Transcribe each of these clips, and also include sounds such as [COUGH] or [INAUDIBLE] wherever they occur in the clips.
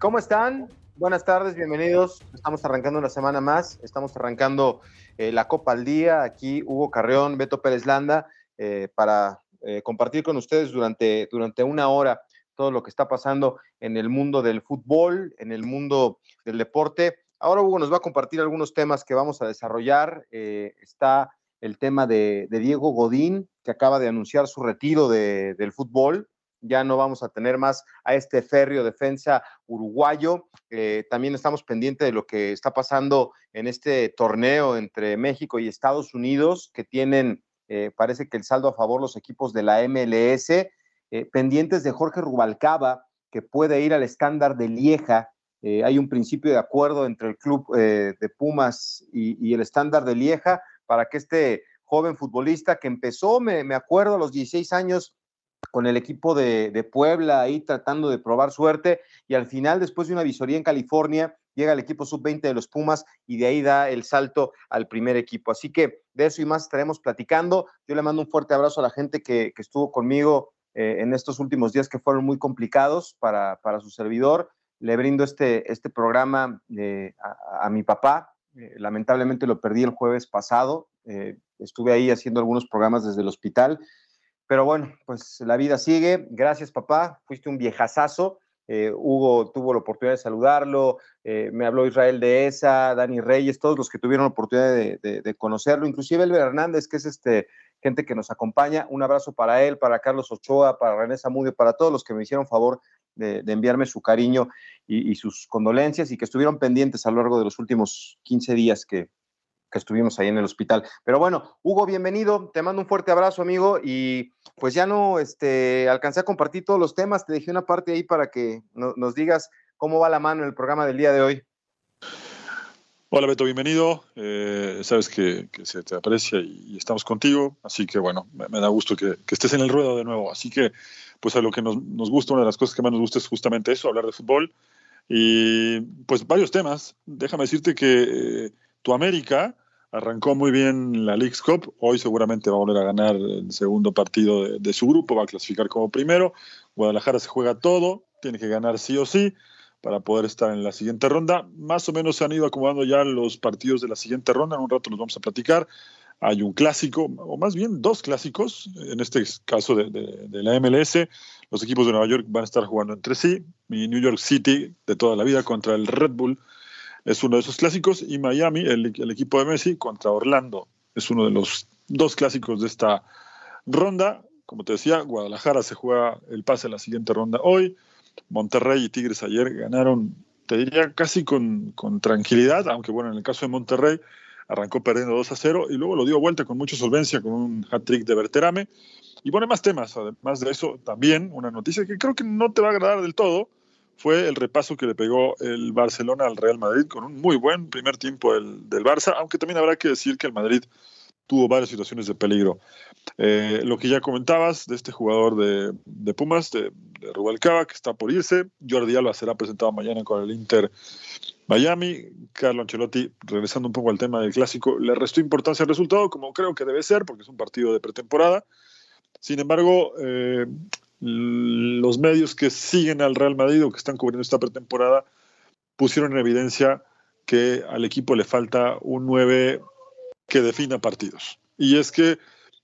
¿Cómo están? Buenas tardes, bienvenidos. Estamos arrancando una semana más. Estamos arrancando eh, la Copa al Día. Aquí Hugo Carreón, Beto Pérez Landa, eh, para eh, compartir con ustedes durante, durante una hora todo lo que está pasando en el mundo del fútbol, en el mundo del deporte. Ahora Hugo nos va a compartir algunos temas que vamos a desarrollar. está el tema de, Diego Godín, que acaba de anunciar su retiro del fútbol ya no vamos a tener más a este férreo defensa uruguayo. Eh, también estamos pendientes de lo que está pasando en este torneo entre México y Estados Unidos, que tienen, eh, parece que el saldo a favor los equipos de la MLS, eh, pendientes de Jorge Rubalcaba, que puede ir al estándar de Lieja. hay un principio de acuerdo entre el club de Pumas y, el estándar de Lieja para que este joven futbolista que empezó, me, me acuerdo, a los 16 años, con el equipo de, Puebla ahí tratando de probar suerte y al final, después de una visoría en California, llega el equipo sub-20 de los Pumas y de ahí da el salto al primer equipo. Así que de eso y más estaremos platicando. Yo le mando un fuerte abrazo a la gente que, estuvo conmigo eh, en estos últimos días que fueron muy complicados para, su servidor. Le brindo este, este programa eh, a, mi papá. Eh, lamentablemente lo perdí el jueves pasado. estuve ahí haciendo algunos programas desde el hospital pero bueno, pues la vida sigue. Gracias, papá. Fuiste un viejazazo. Eh, Hugo tuvo la oportunidad de saludarlo, eh, me habló Israel de esa, Dani Reyes, todos los que tuvieron la oportunidad de, conocerlo, inclusive Elber Hernández, que es este gente que nos acompaña. Un abrazo para él, para Carlos Ochoa, para René Zamudio, para todos los que me hicieron favor de, enviarme su cariño y, y, sus condolencias y que estuvieron pendientes a lo largo de los últimos 15 días que, que estuvimos ahí en el hospital. Pero bueno, Hugo, bienvenido, te mando un fuerte abrazo, amigo, y pues ya no este, alcancé a compartir todos los temas, te dejé una parte ahí para que nos digas cómo va la mano en el programa del día de hoy. Hola Beto, bienvenido. Eh, sabes que, se te aprecia y, estamos contigo, así que bueno, me, da gusto que, estés en el ruedo de nuevo. Así que, pues a lo que nos, gusta, una de las cosas que más nos gusta es justamente eso, hablar de fútbol. Y pues varios temas. Déjame decirte que eh, tu América arrancó muy bien la League's Cup, hoy seguramente va a volver a ganar el segundo partido de, su grupo, va a clasificar como primero, Guadalajara se juega todo, tiene que ganar sí o sí para poder estar en la siguiente ronda. Más o menos se han ido acomodando ya los partidos de la siguiente ronda, en un rato los vamos a platicar. Hay un clásico, o más bien dos clásicos, en este caso de, de la MLS. Los equipos de Nueva York van a estar jugando entre sí, y New York City de toda la vida contra el Red Bull es uno de esos clásicos, y Miami, el, equipo de Messi, contra Orlando, es uno de los dos clásicos de esta ronda. Como te decía, Guadalajara se juega el pase a la siguiente ronda hoy. Monterrey y Tigres ayer ganaron, te diría, casi con, tranquilidad, aunque bueno, en el caso de Monterrey arrancó perdiendo 2 a 0 y luego lo dio vuelta con mucha solvencia con un hat-trick de Berterame. Y pone más temas, además de eso, también una noticia que creo que no te va a agradar del todo, fue el repaso que le pegó el Barcelona al Real Madrid con un muy buen primer tiempo del, del Barça, aunque también habrá que decir que el Madrid tuvo varias situaciones de peligro. Eh, lo que ya comentabas de este jugador de, de Pumas, de, Rubalcaba, que está por irse, Jordi Alba será presentado mañana con el Inter Miami, Carlo Ancelotti, regresando un poco al tema del clásico, le restó importancia al resultado, como creo que debe ser, porque es un partido de pretemporada. Sin embargo, eh, los medios que siguen al Real Madrid o que están cubriendo esta pretemporada pusieron en evidencia que al equipo le falta un 9 que defina partidos. Y es que,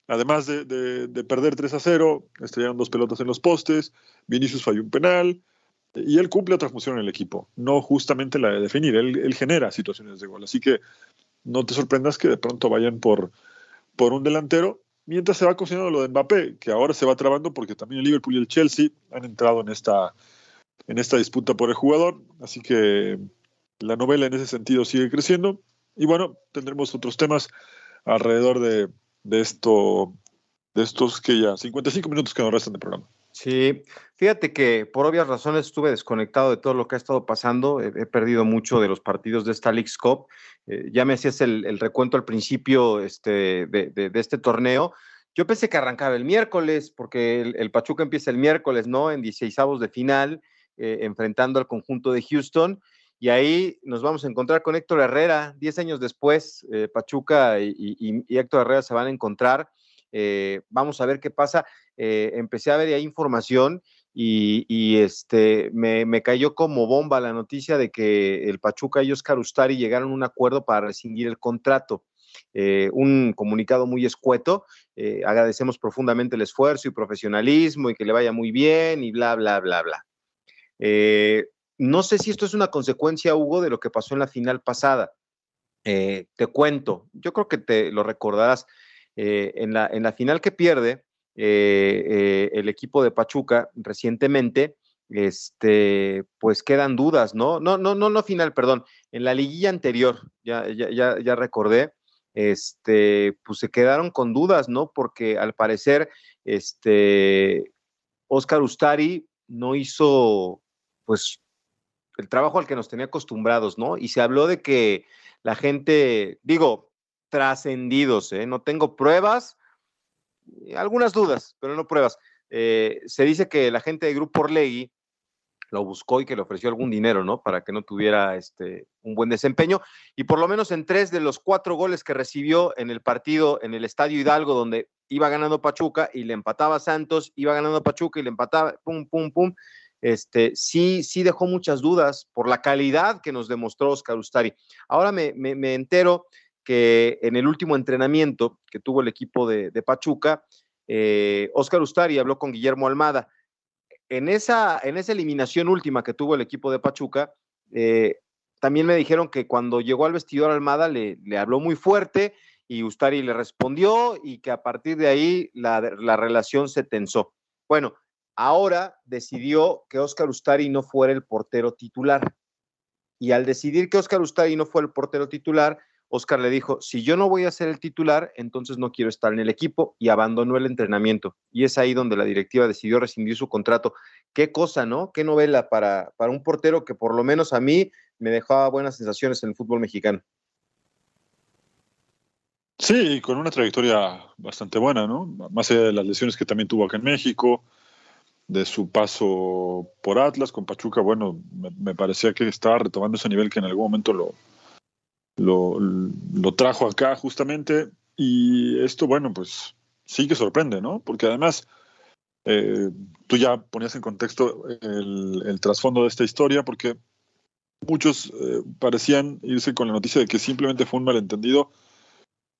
además de, perder 3 a 0, estrellaron dos pelotas en los postes, Vinicius falló un penal, y él cumple otra función en el equipo, no justamente la de definir, él, genera situaciones de gol. Así que no te sorprendas que de pronto vayan por, por un delantero, mientras se va cocinando lo de Mbappé, que ahora se va trabando porque también el Liverpool y el Chelsea han entrado en esta, en esta disputa por el jugador, así que la novela en ese sentido sigue creciendo. Y bueno, tendremos otros temas alrededor de, de esto, de estos que ya 55 minutos que nos restan de programa. Sí, fíjate que por obvias razones estuve desconectado de todo lo que ha estado pasando. He, perdido mucho de los partidos de esta League Cup. Eh, ya me hacías el, recuento al principio este, de, este torneo. Yo pensé que arrancaba el miércoles, porque el, Pachuca empieza el miércoles, ¿no? En 16 de final, eh, enfrentando al conjunto de Houston. Y ahí nos vamos a encontrar con Héctor Herrera. Diez años después, eh, Pachuca y, Héctor Herrera se van a encontrar. Vamos a ver qué pasa. Eh, empecé a ver ahí información y, este, me, cayó como bomba la noticia de que el Pachuca y Oscar Ustari llegaron a un acuerdo para rescindir el contrato. Eh, un comunicado muy escueto. Eh, agradecemos profundamente el esfuerzo y profesionalismo y que le vaya muy bien y bla, bla, bla, bla. no sé si esto es una consecuencia, Hugo, de lo que pasó en la final pasada. te cuento, yo creo que te lo recordarás. En, la, en la final que pierde, eh, eh, el equipo de Pachuca recientemente, este, pues quedan dudas, ¿no? No, no, no, no final, perdón, en la liguilla anterior, ya, ya, ya, ya recordé, este, pues se quedaron con dudas, ¿no? Porque al parecer, este, Oscar Ustari no hizo, pues, el trabajo al que nos tenía acostumbrados, ¿no? Y se habló de que la gente, digo, trascendidos, ¿eh? No tengo pruebas, algunas dudas, pero no pruebas. Eh, se dice que la gente de Grupo Orlegui lo buscó y que le ofreció algún dinero, ¿no? Para que no tuviera este, un buen desempeño. Y por lo menos en tres de los cuatro goles que recibió en el partido en el Estadio Hidalgo, donde iba ganando Pachuca y le empataba Santos, iba ganando Pachuca y le empataba, pum, pum, pum. Este, sí, sí dejó muchas dudas por la calidad que nos demostró Oscar Ustari. Ahora me, me entero que en el último entrenamiento que tuvo el equipo de, Pachuca, eh, Oscar Ustari habló con Guillermo Almada. En esa, en esa eliminación última que tuvo el equipo de Pachuca, eh, también me dijeron que cuando llegó al vestidor Almada le, habló muy fuerte y Ustari le respondió y que a partir de ahí la, la relación se tensó. Bueno, ahora decidió que Oscar Ustari no fuera el portero titular. Y al decidir que Oscar Ustari no fue el portero titular, Oscar le dijo, si yo no voy a ser el titular, entonces no quiero estar en el equipo y abandonó el entrenamiento. Y es ahí donde la directiva decidió rescindir su contrato. Qué cosa, ¿no? Qué novela para, para un portero que por lo menos a mí me dejaba buenas sensaciones en el fútbol mexicano. Sí, con una trayectoria bastante buena, ¿no? Más allá de las lesiones que también tuvo acá en México, de su paso por Atlas con Pachuca, bueno, me parecía que estaba retomando ese nivel que en algún momento lo, lo, trajo acá justamente y esto, bueno, pues sí que sorprende, ¿no? Porque además eh, tú ya ponías en contexto el, trasfondo de esta historia porque muchos eh, parecían irse con la noticia de que simplemente fue un malentendido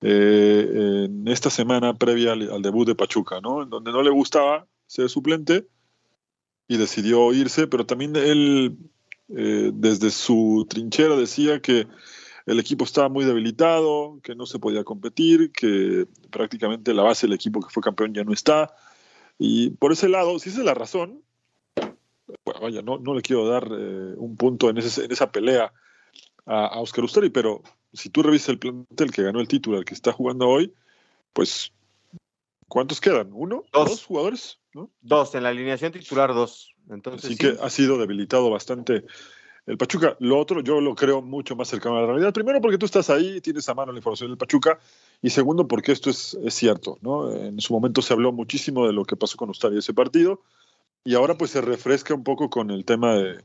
eh, en esta semana previa al, debut de Pachuca, ¿no? En donde no le gustaba ser suplente y decidió irse, pero también él desde su trinchera decía que el equipo estaba muy debilitado, que no se podía competir, que prácticamente la base del equipo que fue campeón ya no está. Y por ese lado, si esa es la razón, bueno, vaya, no, no le quiero dar eh, un punto en, ese, en, esa pelea a, Oscar Usteri, pero si tú revisas el plantel que ganó el título, el que está jugando hoy, pues, ¿cuántos quedan? ¿Uno? ¿Dos, jugadores? Dos, en la alineación titular dos. Entonces, Así que ha sido debilitado bastante el Pachuca. Lo otro yo lo creo mucho más cercano a la realidad. Primero porque tú estás ahí, tienes a mano la información del Pachuca. Y segundo porque esto es, cierto. ¿no? En su momento se habló muchísimo de lo que pasó con Ustari ese partido. Y ahora pues se refresca un poco con el tema de,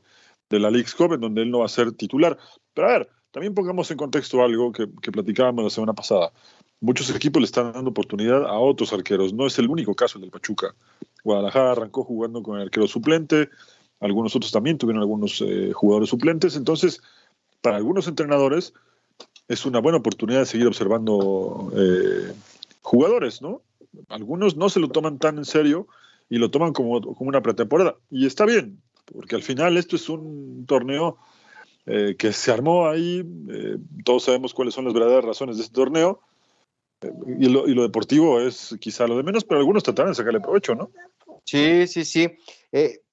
la League Cup, en donde él no va a ser titular. Pero a ver, también pongamos en contexto algo que, que platicábamos la semana pasada. Muchos equipos le están dando oportunidad a otros arqueros. No es el único caso el del Pachuca. Guadalajara arrancó jugando con el arquero suplente algunos otros también tuvieron algunos eh, jugadores suplentes, entonces para algunos entrenadores es una buena oportunidad de seguir observando eh, jugadores, ¿no? Algunos no se lo toman tan en serio y lo toman como, como una pretemporada. Y está bien, porque al final esto es un torneo eh, que se armó ahí, todos sabemos cuáles son las verdaderas razones de este torneo, y, lo, y, lo, deportivo es quizá lo de menos, pero algunos tratarán de sacarle provecho, ¿no? Sí, sí, sí.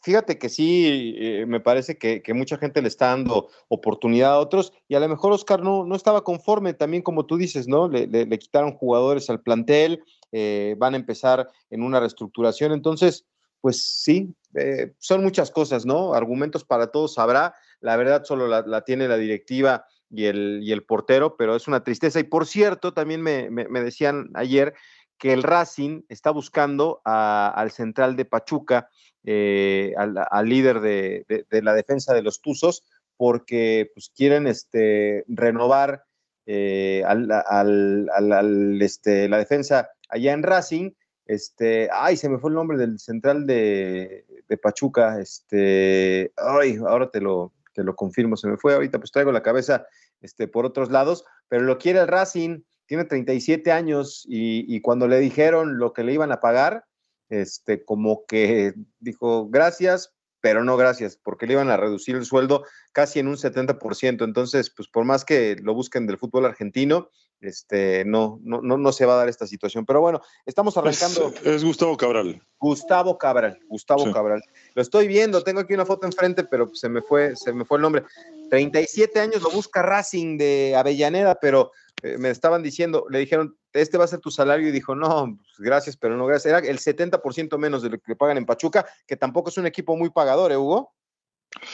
fíjate que sí, me parece que, mucha gente le está dando oportunidad a otros, y a lo mejor Oscar no, no estaba conforme, también como tú dices, ¿no? Le, le, quitaron jugadores al plantel, van a empezar en una reestructuración, entonces, pues sí, son muchas cosas, ¿no? Argumentos para todos habrá, la verdad solo la, tiene la directiva y el, y el, portero, pero es una tristeza. Y por cierto, también me, me decían ayer que el Racing está buscando al central de Pachuca, eh, al, líder de, la defensa de los Tuzos, porque pues, quieren este, renovar eh, este, la defensa allá en Racing. Este, ay, se me fue el nombre del central de, Pachuca. Este, ay, ahora te lo, confirmo, se me fue ahorita, pues traigo la cabeza por otros lados, pero lo quiere el Racing, tiene 37 años y, y, cuando le dijeron lo que le iban a pagar, este, como que dijo gracias, pero no gracias, porque le iban a reducir el sueldo casi en un 70%. Entonces, pues por más que lo busquen del fútbol argentino, este, no, no, no, no se va a dar esta situación. Pero bueno, estamos arrancando. Es, es Gustavo Cabral. Gustavo Cabral, Gustavo sí. Cabral. Lo estoy viendo, tengo aquí una foto enfrente, pero se me fue, se me fue el nombre. 37 años lo busca Racing de Avellaneda, pero eh, me estaban diciendo, le dijeron, este va a ser tu salario, y dijo, no, pues, gracias, pero no gracias. Era el 70% menos de lo que pagan en Pachuca, que tampoco es un equipo muy pagador, ¿eh, Hugo?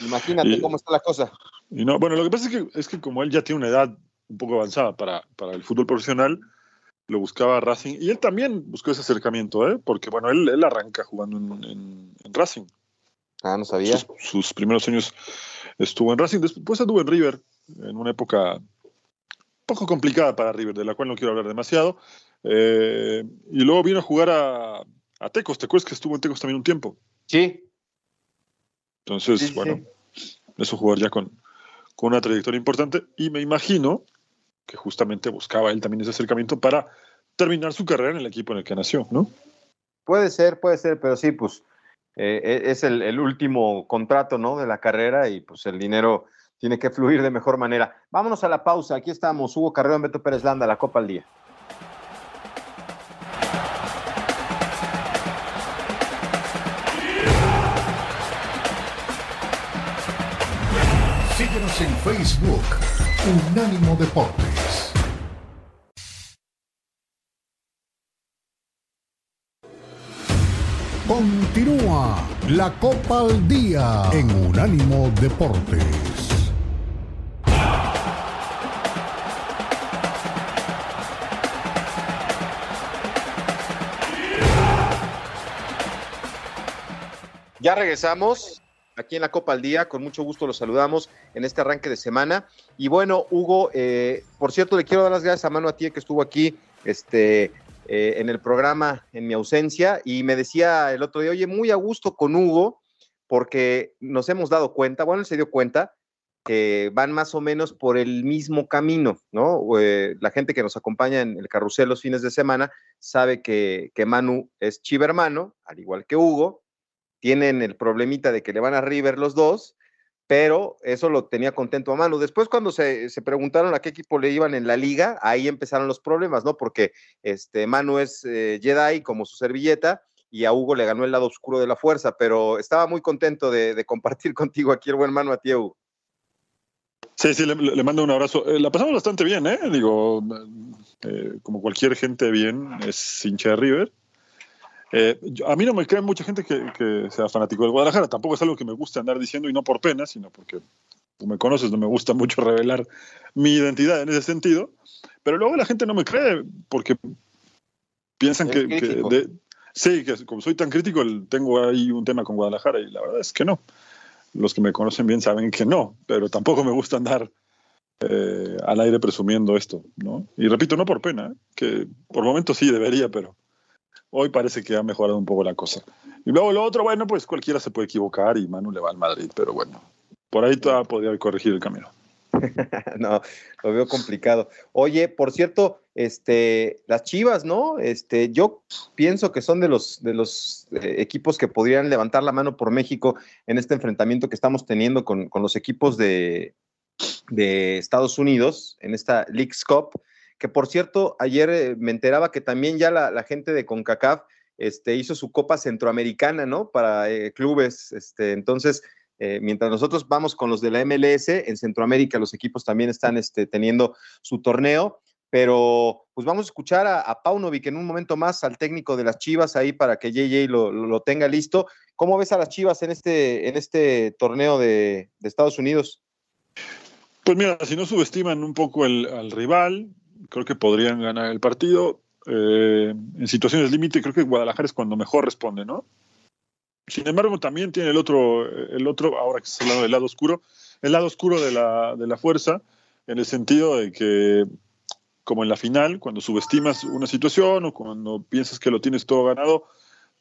Imagínate y, cómo está la cosa. Y no, bueno, lo que pasa es que, es que como él ya tiene una edad un poco avanzada para, para el fútbol profesional, lo buscaba Racing, y él también buscó ese acercamiento, ¿eh? porque bueno, él, él arranca jugando en, en, en, Racing. Ah, no sabía. Sus, sus, primeros años estuvo en Racing, después estuvo en River, en una época poco complicada para River, de la cual no quiero hablar demasiado, eh, y luego vino a jugar a, a Tecos, ¿te acuerdas que estuvo en Tecos también un tiempo? Sí. Entonces, sí, bueno, sí. es un jugador ya con, con una trayectoria importante, y me imagino que justamente buscaba él también ese acercamiento para terminar su carrera en el equipo en el que nació, ¿no? Puede ser, puede ser, pero sí, pues eh, es el, el, último contrato, ¿no? De la carrera y pues el dinero tiene que fluir de mejor manera. Vámonos a la pausa. Aquí estamos, Hugo Carrero, Beto Pérez Landa, la Copa al Día. Síguenos en Facebook, Unánimo Deportes. Continúa la Copa al Día en Unánimo Deportes. Ya regresamos aquí en la Copa al Día, con mucho gusto los saludamos en este arranque de semana. Y bueno, Hugo, eh, por cierto, le quiero dar las gracias a Manu Atía que estuvo aquí este, eh, en el programa en mi ausencia y me decía el otro día, oye, muy a gusto con Hugo, porque nos hemos dado cuenta, bueno, él se dio cuenta que van más o menos por el mismo camino, ¿no? Eh, la gente que nos acompaña en el carrusel los fines de semana sabe que, que Manu es chivermano, al igual que Hugo, tienen el problemita de que le van a River los dos, pero eso lo tenía contento a Manu. Después, cuando se, se, preguntaron a qué equipo le iban en la liga, ahí empezaron los problemas, ¿no? Porque este, Manu es eh, Jedi como su servilleta y a Hugo le ganó el lado oscuro de la fuerza, pero estaba muy contento de, compartir [LAUGHS] contigo aquí el buen Manu a ti, Hugo. Sí, sí, le, le, mando un abrazo. Eh, la pasamos bastante bien, ¿eh? Digo, eh, como cualquier gente bien, es hincha de River. Eh, yo, a mí no me cree mucha gente que, que, sea fanático del Guadalajara. Tampoco es algo que me guste andar diciendo y no por pena, sino porque tú me conoces, no me gusta mucho [LAUGHS] revelar mi identidad en ese sentido. Pero luego la gente no me cree porque piensan que, que de, sí, que como soy tan crítico, tengo ahí un tema con Guadalajara y la verdad es que no. Los que me conocen bien saben que no, pero tampoco me gusta andar eh, al aire presumiendo esto, ¿no? Y repito, no por pena, ¿eh? que por momentos sí debería, pero hoy parece que ha mejorado un poco la cosa. Y luego lo otro, bueno, pues cualquiera se puede equivocar y Manu le va al Madrid, pero bueno, por ahí todavía podría corregir el camino. [LAUGHS] no, lo veo complicado. Oye, por cierto, este, las Chivas, ¿no? Este, yo pienso que son de los, de los eh, equipos que podrían levantar la mano por México en este enfrentamiento que estamos teniendo con, los equipos de, de, Estados Unidos, en esta League's Cup, que por cierto, ayer eh, me enteraba que también ya la, gente de CONCACAF este, hizo su Copa Centroamericana, ¿no? Para eh, clubes, este, entonces eh, mientras nosotros vamos con los de la MLS, en Centroamérica los equipos también están este, teniendo su torneo, pero pues vamos a escuchar a, a, Paunovic en un momento más, al técnico de las Chivas ahí para que JJ lo, tenga listo. ¿Cómo ves a las Chivas en este, en este torneo de, Estados Unidos? Pues mira, si no subestiman un poco al rival, creo que podrían ganar el partido. Eh, en situaciones límite, creo que Guadalajara es cuando mejor responde, ¿no? Sin embargo, también tiene el otro, el otro, ahora que se hablando del lado oscuro, el lado oscuro de la, de la fuerza, en el sentido de que, como en la final, cuando subestimas una situación o cuando piensas que lo tienes todo ganado,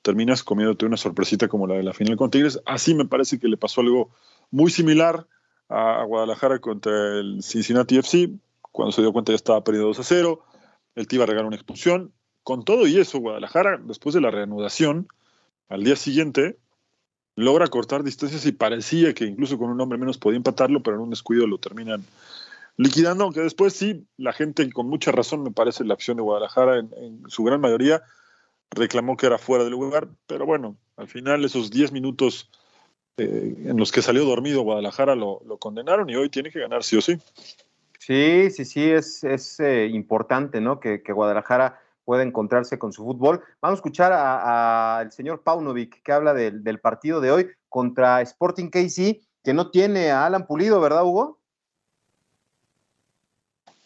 terminas comiéndote una sorpresita como la de la final con Tigres. Así me parece que le pasó algo muy similar a Guadalajara contra el Cincinnati FC. Cuando se dio cuenta ya estaba perdido 2 a 0. El Tiva regaló una expulsión. Con todo y eso, Guadalajara, después de la reanudación, al día siguiente logra cortar distancias y parecía que incluso con un hombre menos podía empatarlo, pero en un descuido lo terminan liquidando, aunque después sí, la gente con mucha razón, me parece, la acción de Guadalajara en, su gran mayoría reclamó que era fuera del lugar, pero bueno, al final esos 10 minutos eh, en los que salió dormido Guadalajara lo, condenaron y hoy tiene que ganar sí o sí. Sí, sí, sí, es, es eh, importante, ¿no? Que, que Guadalajara puede encontrarse con su fútbol. Vamos a escuchar al señor Paunovic que habla del, partido de hoy contra Sporting KC, que no tiene a Alan Pulido, ¿verdad, Hugo?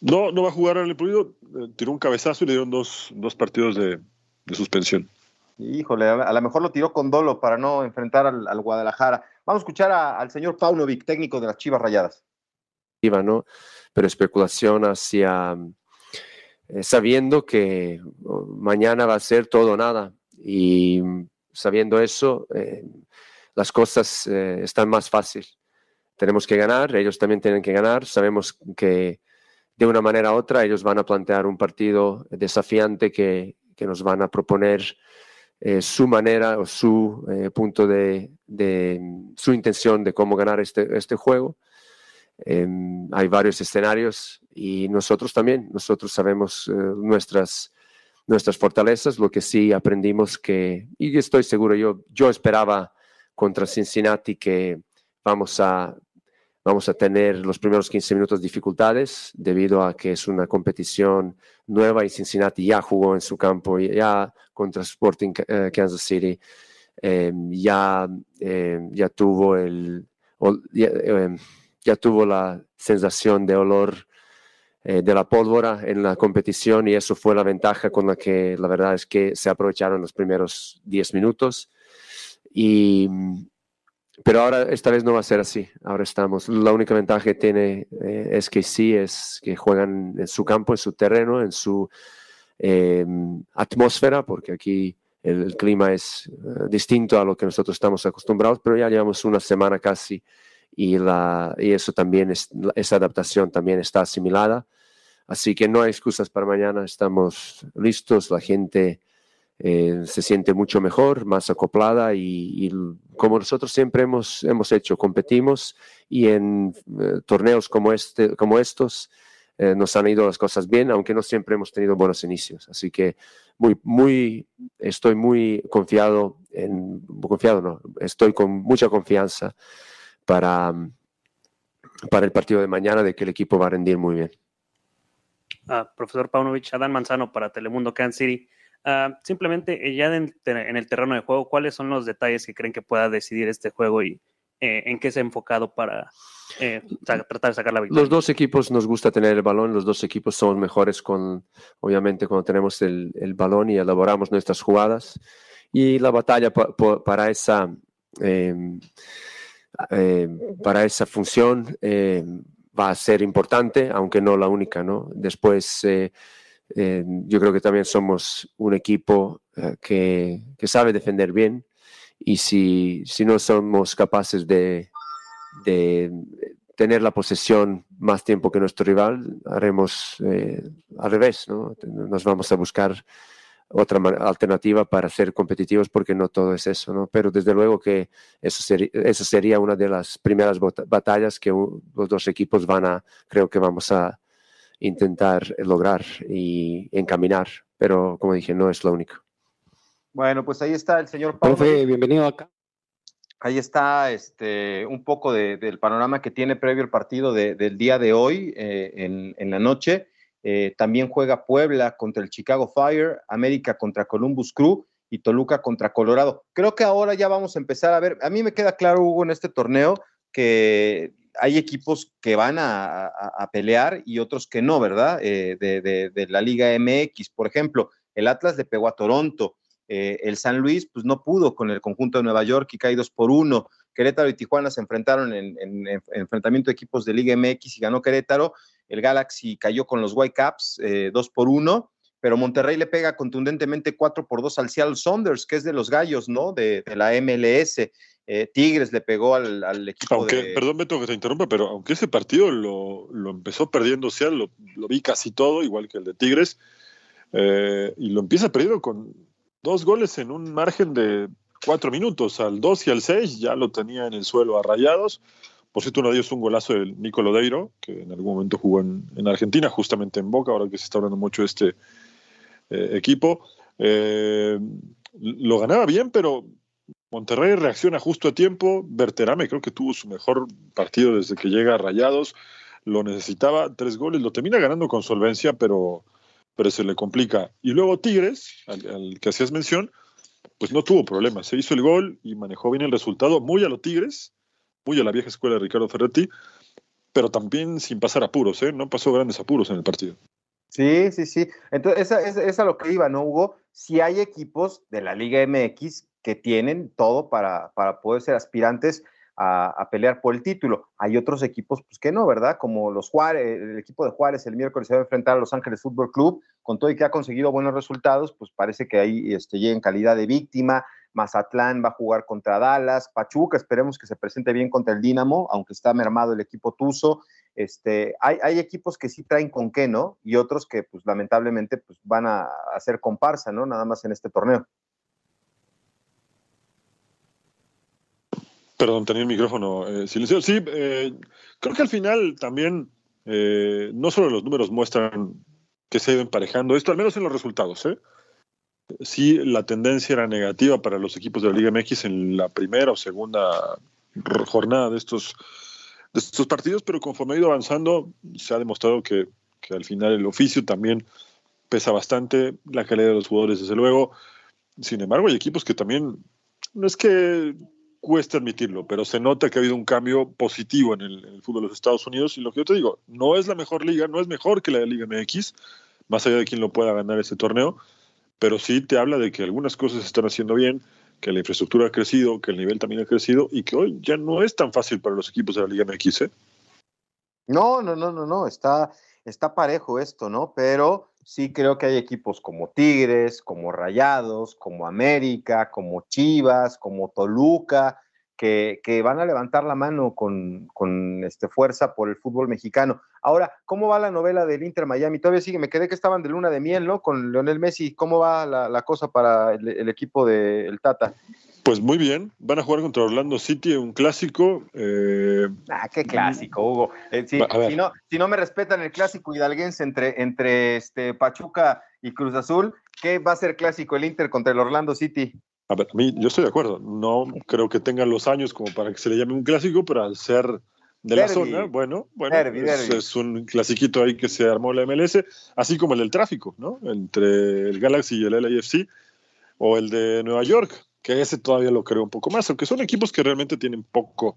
No, no va a jugar Alan Pulido. Eh, tiró un cabezazo y le dieron dos, partidos de, suspensión. Híjole, a lo mejor lo tiró con dolo para no enfrentar al, Guadalajara. Vamos a escuchar al señor Paunovic, técnico de las Chivas Rayadas. Iba, ¿no? Pero especulación hacia eh, sabiendo que oh, mañana va a ser todo o nada. Y sabiendo eso, eh, las cosas eh, están más fáciles. Tenemos que ganar, ellos también tienen que ganar. Sabemos que de una manera u otra ellos van a plantear un partido desafiante que, que nos van a proponer su manera o su punto de, de, su intención de cómo ganar este, este juego. Em, hay varios escenarios y nosotros también, nosotros sabemos eh, nuestras, nuestras fortalezas, lo que sí aprendimos que, y estoy seguro, yo, yo esperaba contra Cincinnati que vamos a, vamos a tener los primeros 15 minutos dificultades debido a que es una competición nueva y Cincinnati ya jugó en su campo, ya contra Sporting eh, Kansas City, em, ya, em, ya tuvo el tuvo la sensación de olor eh, de la pólvora en la competición y eso fue la ventaja con la que la verdad es que se aprovecharon los primeros 10 minutos. Y, pero ahora esta vez no va a ser así. Ahora estamos. La única ventaja que tiene eh, es que sí, es que juegan en su campo, en su terreno, en su em, atmósfera, porque aquí el, clima es eh, distinto a lo que nosotros estamos acostumbrados, pero ya llevamos una semana casi y, la, y eso también, es, esa adaptación también está asimilada. Así que no hay excusas para mañana, estamos listos, la gente eh, se siente mucho mejor, más acoplada y, como nosotros siempre hemos, hemos hecho, competimos y en eh, torneos como, este, como estos eh, nos han ido las cosas bien, aunque no siempre hemos tenido buenos inicios. Así que muy, muy, estoy muy confiado, en, confiado no, estoy con mucha confianza para, para el partido de mañana de que el equipo va a rendir muy bien. Ah, profesor Paunovic, Adán Manzano para Telemundo Kansas City. Ah, simplemente eh, ya en, el terreno de juego, ¿cuáles son los detalles que creen que pueda decidir este juego y eh, en qué se ha enfocado para eh, tratar de sacar la victoria? Los dos equipos nos gusta tener el balón, los dos equipos somos mejores con, obviamente, cuando tenemos el, el balón y elaboramos nuestras jugadas. Y la batalla para esa eh, para esa función eh, va a ser importante, aunque no la única, ¿no? Después, eh, yo creo que también somos un equipo que, que, sabe defender bien y si, si no somos capaces de, de tener la posesión más tiempo que nuestro rival, haremos eh, al revés, ¿no? Nos vamos a buscar otra alternativa para ser competitivos porque no todo es eso, ¿no? Pero desde luego que eso sería, esa sería una de las primeras batallas que los dos equipos van a, creo que vamos a intentar lograr y encaminar, pero como dije, no es lo único. Bueno, pues ahí está el señor Pablo. Profe, bienvenido acá. Ahí está este, un poco del panorama que tiene previo el partido del día de hoy eh, en, en, la noche. Eh, también juega Puebla contra el Chicago Fire, América contra Columbus Crew y Toluca contra Colorado. Creo que ahora ya vamos a empezar a ver, a mí me queda claro, Hugo, en este torneo que hay equipos que van a, pelear y otros que no, ¿verdad? Eh, de, la Liga MX, por ejemplo, el Atlas le pegó a Toronto, eh, el San Luis pues no pudo con el conjunto de Nueva York y cae dos por uno, Querétaro y Tijuana se enfrentaron en, en enfrentamiento de equipos de Liga MX y ganó Querétaro, el Galaxy cayó con los Whitecaps eh, 2 por 1, pero Monterrey le pega contundentemente 4 por 2 al Seattle Saunders, que es de los gallos, ¿no? De, la MLS. Eh, Tigres le pegó al, equipo aunque, Perdón, Beto, que te interrumpa, pero aunque ese partido lo, empezó perdiendo Seattle, lo, vi casi todo, igual que el de Tigres, eh, y lo empieza perdiendo con dos goles en un margen de cuatro minutos, al 2 y al 6, ya lo tenía en el suelo a rayados. Por cierto, uno de ellos es un golazo del Nico Lodeiro, que en algún momento jugó en, Argentina, justamente en Boca, ahora que se está hablando mucho de este eh, equipo. Eh, lo ganaba bien, pero Monterrey reacciona justo a tiempo. Berterame creo que tuvo su mejor partido desde que llega a Rayados. Lo necesitaba, tres goles, lo termina ganando con solvencia, pero, pero se le complica. Y luego Tigres, al, al que hacías mención, pues no tuvo problemas. Se hizo el gol y manejó bien el resultado, muy a los Tigres muy a la vieja escuela de Ricardo Ferretti, pero también sin pasar apuros, ¿eh? No pasó grandes apuros en el partido. Sí, sí, sí. Entonces, esa es a lo que iba, ¿no, Hugo? Si hay equipos de la Liga MX que tienen todo para, para poder ser aspirantes a, pelear por el título. Hay otros equipos pues, que no, ¿verdad? Como los Juárez, el equipo de Juárez el miércoles se va a enfrentar a Los Ángeles Fútbol Club, con todo y que ha conseguido buenos resultados, pues parece que ahí este, llega en calidad de víctima. Mazatlán va a jugar contra Dallas, Pachuca, esperemos que se presente bien contra el Dinamo, aunque está mermado el equipo Tuzo. Este, hay, hay, equipos que sí traen con qué, ¿no? Y otros que, pues, lamentablemente, pues, van a hacer comparsa, ¿no? Nada más en este torneo. Perdón, tenía el micrófono eh, silenciado. Sí, eh, creo que al final también eh, no solo los números muestran que se ha ido emparejando esto, al menos en los resultados. ¿eh? Sí, la tendencia era negativa para los equipos de la Liga MX en la primera o segunda jornada de estos, de estos partidos, pero conforme ha ido avanzando, se ha demostrado que, que al final el oficio también pesa bastante, la calidad de los jugadores, desde luego. Sin embargo, hay equipos que también, no es que cuesta admitirlo, pero se nota que ha habido un cambio positivo en el, fútbol de los Estados Unidos. Y lo que yo te digo, no es la mejor liga, no es mejor que la de Liga MX, más allá de quien lo pueda ganar ese torneo, pero sí te habla de que algunas cosas se están haciendo bien, que la infraestructura ha crecido, que el nivel también ha crecido y que hoy ya no es tan fácil para los equipos de la Liga MX. ¿eh? No, no, no, no, no, está, está parejo esto, ¿no? Pero sí creo que hay equipos como Tigres, como Rayados, como América, como Chivas, como Toluca, que, van a levantar la mano con, este, fuerza por el fútbol mexicano. Ahora, ¿cómo va la novela del Inter Miami? Todavía sigue, me quedé que estaban de luna de miel, ¿no? Con Leonel Messi. ¿Cómo va la, cosa para el, equipo del Tata? Pues muy bien, van a jugar contra Orlando City, un clásico. Eh, ah, qué clásico, Hugo. Eh, si, no, si no me respetan el clásico hidalguense entre, entre este Pachuca y Cruz Azul, ¿qué va a ser clásico el Inter contra el Orlando City? A ver, a mí, yo estoy de acuerdo. No creo que tengan los años como para que se le llame un clásico, pero al ser de la zona, bueno, bueno, es, un clasiquito ahí que se armó la MLS, así como el del tráfico, ¿no? Entre el Galaxy y el LAFC, o el de Nueva York, que ese todavía lo creo un poco más, aunque son equipos que realmente tienen poco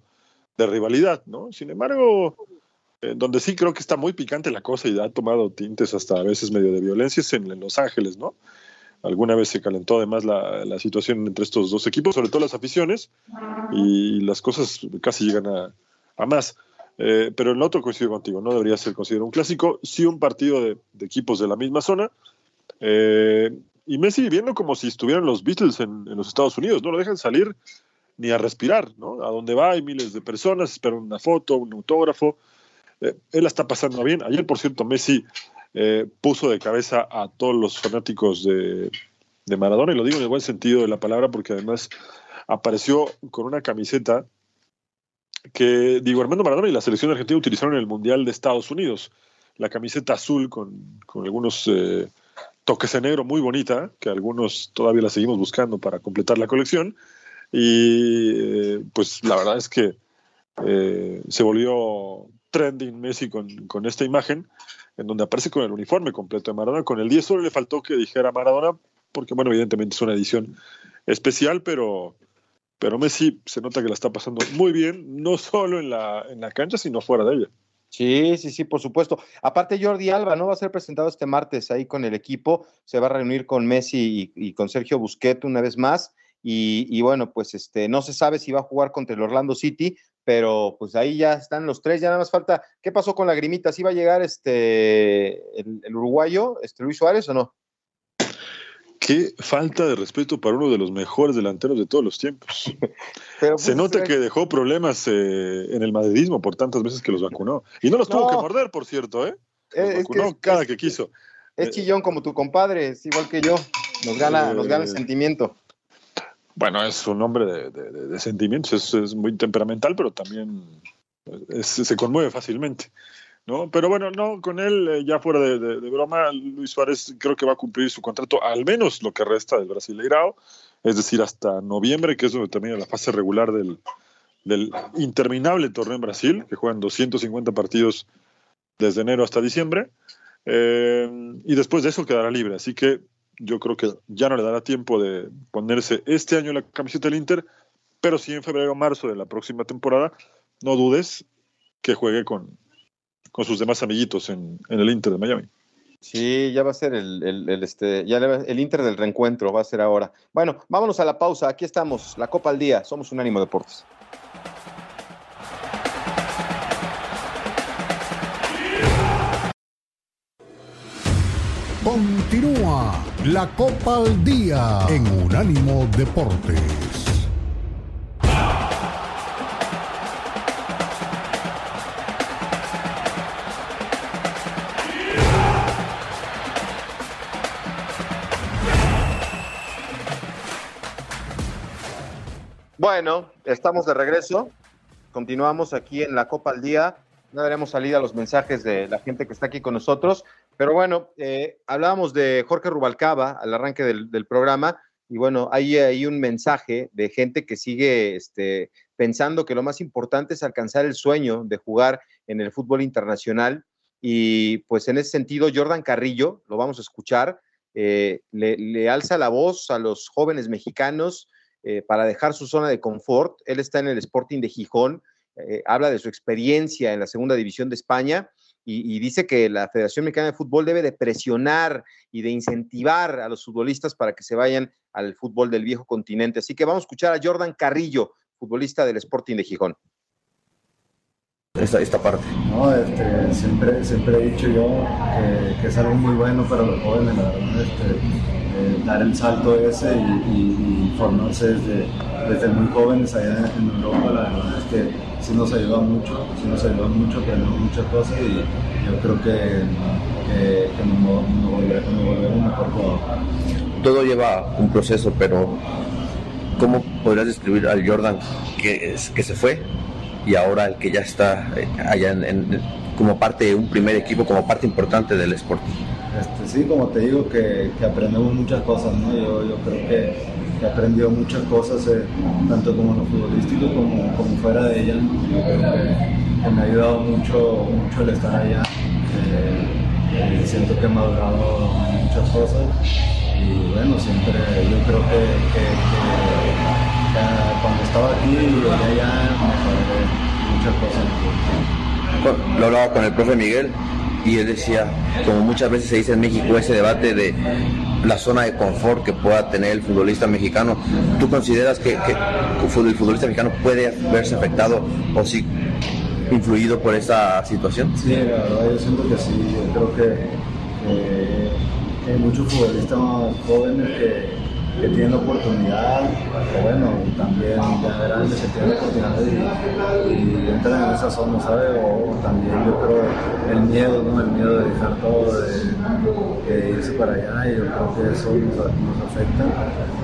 de rivalidad, ¿no? Sin embargo, eh, donde sí creo que está muy picante la cosa y ha tomado tintes hasta a veces medio de violencia es en, Los Ángeles, ¿no? Alguna vez se calentó además la, la, situación entre estos dos equipos, sobre todo las aficiones, y las cosas casi llegan a, a más. Eh, pero el otro coincido contigo, no debería ser considerado un clásico, sí un partido de, de equipos de la misma zona. Eh, y Messi viviendo como si estuvieran los Beatles en, los Estados Unidos, no lo dejan salir ni a respirar, ¿no? A donde va hay miles de personas, esperan una foto, un autógrafo. Eh, él está pasando bien. Ayer, por cierto, Messi eh, puso de cabeza a todos los fanáticos de, de Maradona, y lo digo en el buen sentido de la palabra, porque además apareció con una camiseta que Diego Armando Maradona y la selección Argentina utilizaron en el Mundial de Estados Unidos. La camiseta azul con, con algunos eh, toques en negro muy bonita, que algunos todavía la seguimos buscando para completar la colección. Y eh, pues la verdad es que se volvió trending Messi con, con, esta imagen, en donde aparece con el uniforme completo de Maradona. Con el 10 solo le faltó que dijera Maradona, porque bueno, evidentemente es una edición especial, pero, pero Messi se nota que la está pasando muy bien, no solo en la, en la cancha, sino fuera de ella. Sí, sí, sí, por supuesto. Aparte, Jordi Alba, ¿no? Va a ser presentado este martes ahí con el equipo. Se va a reunir con Messi y, con Sergio Busquets una vez más. Y, y, bueno, pues este, no se sabe si va a jugar contra el Orlando City, pero pues ahí ya están los tres, ya nada más falta. ¿Qué pasó con la grimita? ¿Sí va a llegar este el, el uruguayo, este Luis Suárez o no? Qué falta de respeto para uno de los mejores delanteros de todos los tiempos. [LAUGHS] Pero, Se pues, nota eh, que dejó problemas eh, en el madridismo por tantas veces que los vacunó. Y no los no. tuvo que morder, por cierto, ¿eh? Los es vacunó que, cada que quiso. Es chillón como tu compadre, es igual que yo. Nos gana, eh, nos gana el sentimiento. Bueno, es un hombre de, sentimientos, es, muy temperamental, pero también se conmueve fácilmente. ¿no? Pero bueno, no, con él, eh, ya fuera de, broma, Luis Suárez creo que va a cumplir su contrato al menos lo que resta del Brasileirao, es decir, hasta noviembre, que es donde termina la fase regular del, del interminable torneo en Brasil, que juegan 250 partidos desde enero hasta diciembre, eh, y después de eso quedará libre, así que yo creo que ya no le dará tiempo de ponerse este año la camiseta del Inter, pero sí en febrero o marzo de la próxima temporada, no dudes que juegue con, con sus demás amiguitos en, en, el Inter de Miami. Sí, ya va a ser el, el, el este, ya el Inter del reencuentro, va a ser ahora. Bueno, vámonos a la pausa. Aquí estamos, la Copa al Día. Somos un ánimo deportes. Continúa la Copa al Día en Unánimo Deportes. Bueno, estamos de regreso. Continuamos aquí en la Copa al Día. No daremos salida a los mensajes de la gente que está aquí con nosotros. Pero bueno, eh, hablábamos de Jorge Rubalcaba al arranque del, programa. Y bueno, hay ahí un mensaje de gente que sigue este, pensando que lo más importante es alcanzar el sueño de jugar en el fútbol internacional. Y pues en ese sentido, Jordan Carrillo, lo vamos a escuchar, eh, le, le alza la voz a los jóvenes mexicanos eh, para dejar su zona de confort. Él está en el Sporting de Gijón, eh, habla de su experiencia en la segunda división de España y, y, dice que la Federación Mexicana de Fútbol debe de presionar y de incentivar a los futbolistas para que se vayan al fútbol del viejo continente. Así que vamos a escuchar a Jordan Carrillo, futbolista del Sporting de Gijón. Esta, esta parte. No, este, siempre, siempre he dicho yo que, que, es algo muy bueno para los jóvenes, la verdad, este, eh, dar el salto ese y, y, y formarse desde, desde, muy jóvenes allá en Europa, la verdad es que sí nos ayuda mucho, sí nos ayuda mucho, aprendemos muchas cosas y yo creo que, que, que nos, nos, volvemos, nos volvemos mejor jugador. Todo lleva un proceso, pero ¿cómo podrías describir al Jordan que, que se fue y ahora el que ya está eh, allá en, en, como parte de un primer equipo, como parte importante del Sporting? Este, sí, como te digo, que, que, aprendemos muchas cosas, ¿no? Yo, yo creo que, que aprendido muchas cosas, eh, tanto como en lo futbolístico como, como fuera de ella. Me ha ayudado mucho, mucho el estar allá. Eh, eh, siento que he madurado muchas cosas y bueno, siempre yo creo que, cuando estaba aquí y allá mejoré muchas cosas. Lo hablaba con el profe Miguel y él decía, como muchas veces se dice en México, ese debate de la zona de confort que pueda tener el futbolista mexicano, ¿tú consideras que, el futbolista mexicano puede verse afectado o sí influido por esa situación? Sí, la verdad yo siento que sí, yo creo que eh, hay muchos futbolistas jóvenes que, que tienen oportunidad, o bueno, también ya grandes que tienen oportunidad y, entran en esa zona, ¿sabes? O, también yo creo el miedo, ¿no? El miedo de dejar todo, de, irse para allá y yo creo que eso nos, afecta.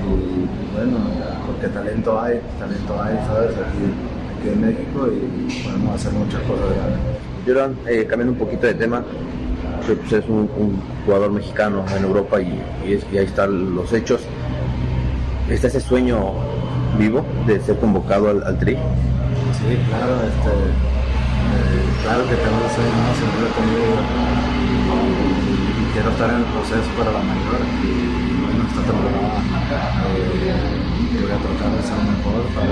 Y bueno, porque talento hay, talento hay, ¿sabes? Aquí, en México y podemos hacer muchas cosas grandes. eh, cambiando un poquito de tema, pues, es un, jugador mexicano en Europa y, y, ahí están los hechos. ¿Está ese sueño vivo de ser convocado al, Tri? Sí, claro, este, eh, claro que tengo ese sueño, ¿no? siempre conmigo y, quiero estar en el proceso para la mayor y bueno, esta temporada eh, voy a tratar de ser mejor para,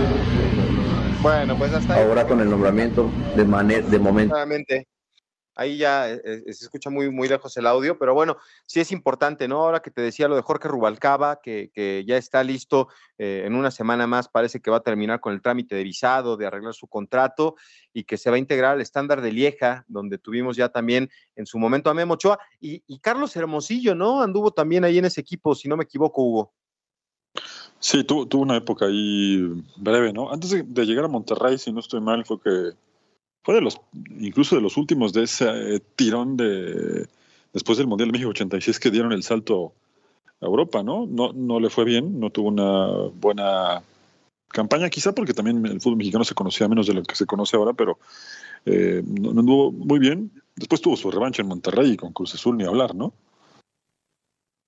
bueno, pues hasta ahí. Ahora con el nombramiento de, de momento ahí ya eh, eh, se escucha muy, muy lejos el audio, pero bueno, sí es importante, ¿no? Ahora que te decía lo de Jorge Rubalcaba, que, ya está listo eh, en una semana más, parece que va a terminar con el trámite de visado, de arreglar su contrato y que se va a integrar al estándar de Lieja, donde tuvimos ya también en su momento a Memo Ochoa y, Carlos Hermosillo, ¿no? Anduvo también ahí en ese equipo, si no me equivoco, Hugo. Sí, tuvo, una época ahí breve, ¿no? Antes de llegar a Monterrey, si no estoy mal, fue que fue de los, incluso de los últimos de ese eh, tirón de después del Mundial de México 86 que dieron el salto a Europa, ¿no? No, no le fue bien, no tuvo una buena campaña, quizá porque también el fútbol mexicano se conocía menos de lo que se conoce ahora, pero eh, no, anduvo muy bien. Después tuvo su revancha en Monterrey con Cruz Azul ni hablar, ¿no?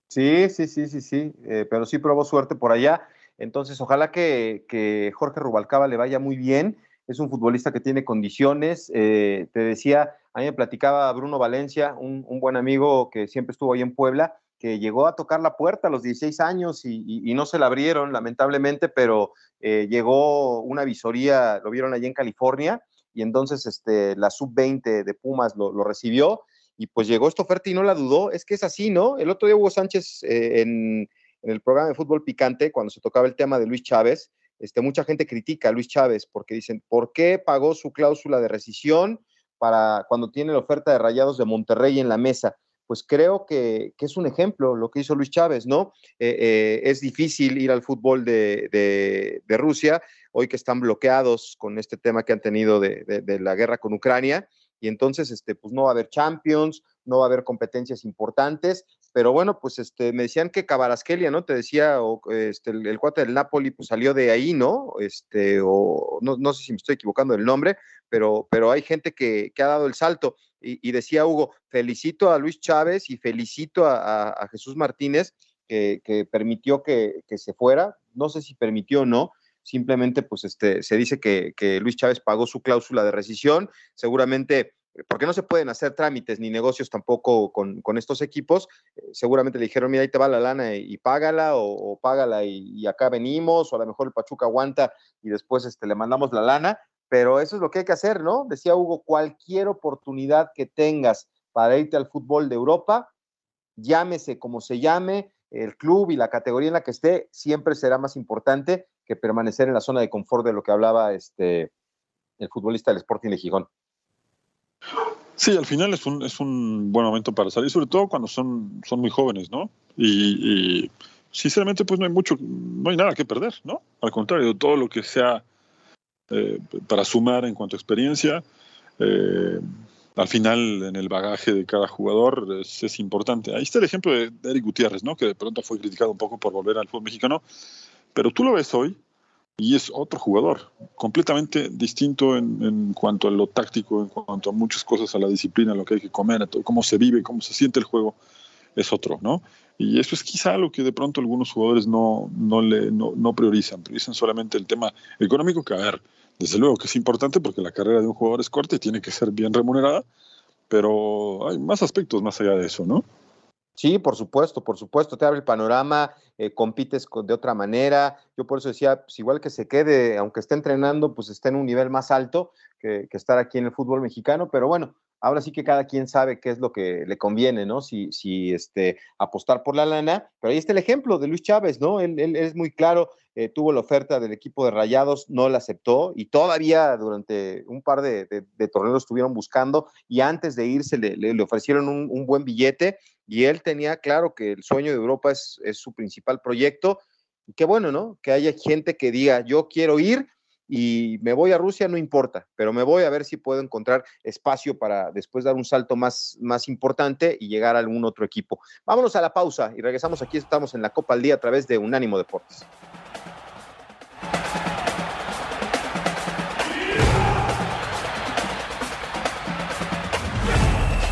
Sí, sí, sí, sí, sí, eh, pero sí probó suerte por allá. Entonces, ojalá que Jorge Rubalcaba le vaya muy bien es un futbolista que tiene condiciones. Eh, te decía, a mí me platicaba Bruno Valencia, un, buen amigo que siempre estuvo ahí en Puebla, que llegó a tocar la puerta a los 16 años y, no se la abrieron, lamentablemente, pero eh, llegó una visoría, lo vieron allí en California, y entonces este, la sub-20 de Pumas lo, recibió, y pues llegó esta oferta y no la dudó. Es que es así, ¿no? El otro día Hugo Sánchez eh, en, en el programa de fútbol picante, cuando se tocaba el tema de Luis Chávez, este, mucha gente critica a Luis Chávez porque dicen, ¿por qué pagó su cláusula de rescisión para cuando tiene la oferta de Rayados de Monterrey en la mesa? Pues creo que, es un ejemplo lo que hizo Luis Chávez, ¿no? Eh, eh, es difícil ir al fútbol de, Rusia, hoy que están bloqueados con este tema que han tenido de, la guerra con Ucrania, y entonces, este, pues no va a haber Champions, no va a haber competencias importantes, pero bueno, pues este, me decían que Cabarasquelia, ¿no? Te decía, o, este, el, cuate del Napoli, pues salió de ahí, ¿no? Este, o no, sé si me estoy equivocando del nombre, pero, pero hay gente que, ha dado el salto. Y, decía Hugo, felicito a Luis Chávez y felicito a, Jesús Martínez, que, permitió que, se fuera. No sé si permitió o no, simplemente pues este, se dice que, que Luis Chávez pagó su cláusula de rescisión, seguramente porque no se pueden hacer trámites ni negocios tampoco con, estos equipos, eh, seguramente le dijeron, mira, ahí te va la lana y, págala, o, págala y, acá venimos, o a lo mejor el Pachuca aguanta y después este, le mandamos la lana, pero eso es lo que hay que hacer, ¿no? Decía Hugo, cualquier oportunidad que tengas para irte al fútbol de Europa, llámese como se llame, el club y la categoría en la que esté, siempre será más importante que permanecer en la zona de confort de lo que hablaba este, el futbolista del Sporting de Gijón. Sí, al final es un, es un buen momento para salir, sobre todo cuando son, son muy jóvenes, ¿no? Y, sinceramente, pues no hay mucho, no hay nada que perder, ¿no? Al contrario, todo lo que sea eh, para sumar en cuanto a experiencia, eh, al final en el bagaje de cada jugador es, es, importante. Ahí está el ejemplo de Eric Gutiérrez, ¿no? Que de pronto fue criticado un poco por volver al fútbol mexicano, pero tú lo ves hoy y es otro jugador, completamente distinto en, cuanto a lo táctico, en cuanto a muchas cosas, a la disciplina, lo que hay que comer, a todo, cómo se vive, cómo se siente el juego, es otro, ¿no? Y eso es quizá lo que de pronto algunos jugadores no, no, le, no, no priorizan, priorizan solamente el tema económico, que a ver, desde luego que es importante porque la carrera de un jugador es corta y tiene que ser bien remunerada, pero hay más aspectos más allá de eso, ¿no? Sí, por supuesto, por supuesto, te abre el panorama, eh, compites de otra manera. Yo por eso decía, pues igual que se quede, aunque esté entrenando, pues esté en un nivel más alto que, estar aquí en el fútbol mexicano, pero bueno, ahora sí que cada quien sabe qué es lo que le conviene, ¿no? Si, si este, apostar por la lana, pero ahí está el ejemplo de Luis Chávez, ¿no? Él, es muy claro, eh, tuvo la oferta del equipo de Rayados, no la aceptó y todavía durante un par de, torneos estuvieron buscando y antes de irse le, ofrecieron un, buen billete y él tenía claro que el sueño de Europa es, su principal proyecto qué bueno, ¿no? Que haya gente que diga, yo quiero ir y me voy a Rusia, no importa, pero me voy a ver si puedo encontrar espacio para después dar un salto más, más importante y llegar a algún otro equipo. Vámonos a la pausa y regresamos aquí, estamos en la Copa al Día a través de Unánimo Deportes.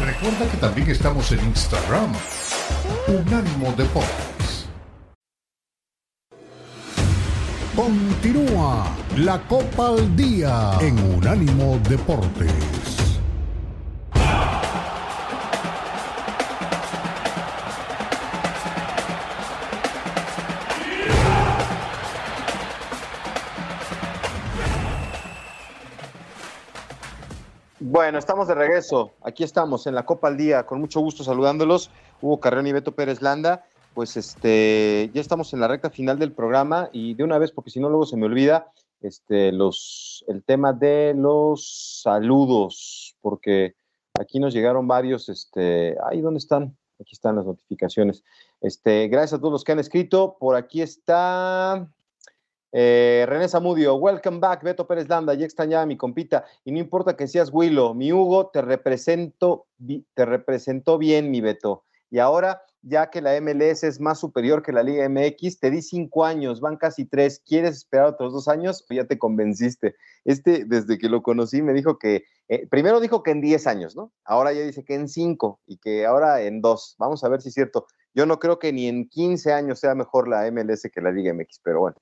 Recuerda que también estamos en Instagram, Unánimo Deportes. Continúa la Copa al Día en Unánimo Deportes. Bueno, estamos de regreso. Aquí estamos en la Copa al Día, con mucho gusto saludándolos. Hugo Carreón y Beto Pérez Landa. Pues este, ya estamos en la recta final del programa y de una vez, porque si no luego se me olvida, este, los, el tema de los saludos, porque aquí nos llegaron varios, este, ay, ¿dónde están? Aquí están las notificaciones. Este, gracias a todos los que han escrito. Por aquí está eh, René Zamudio, welcome back, Beto Pérez Landa, ya extrañaba a mi compita, y no importa que seas Willow, mi Hugo, te represento, te representó bien, mi Beto. Y ahora, ya que la MLS es más superior que la Liga MX, te di cinco años, van casi tres, ¿quieres esperar otros dos años o ya te convenciste? Este, desde que lo conocí, me dijo que, eh, primero dijo que en diez años, ¿no? Ahora ya dice que en cinco y que ahora en dos. Vamos a ver si es cierto. Yo no creo que ni en 15 años sea mejor la MLS que la Liga MX, pero bueno.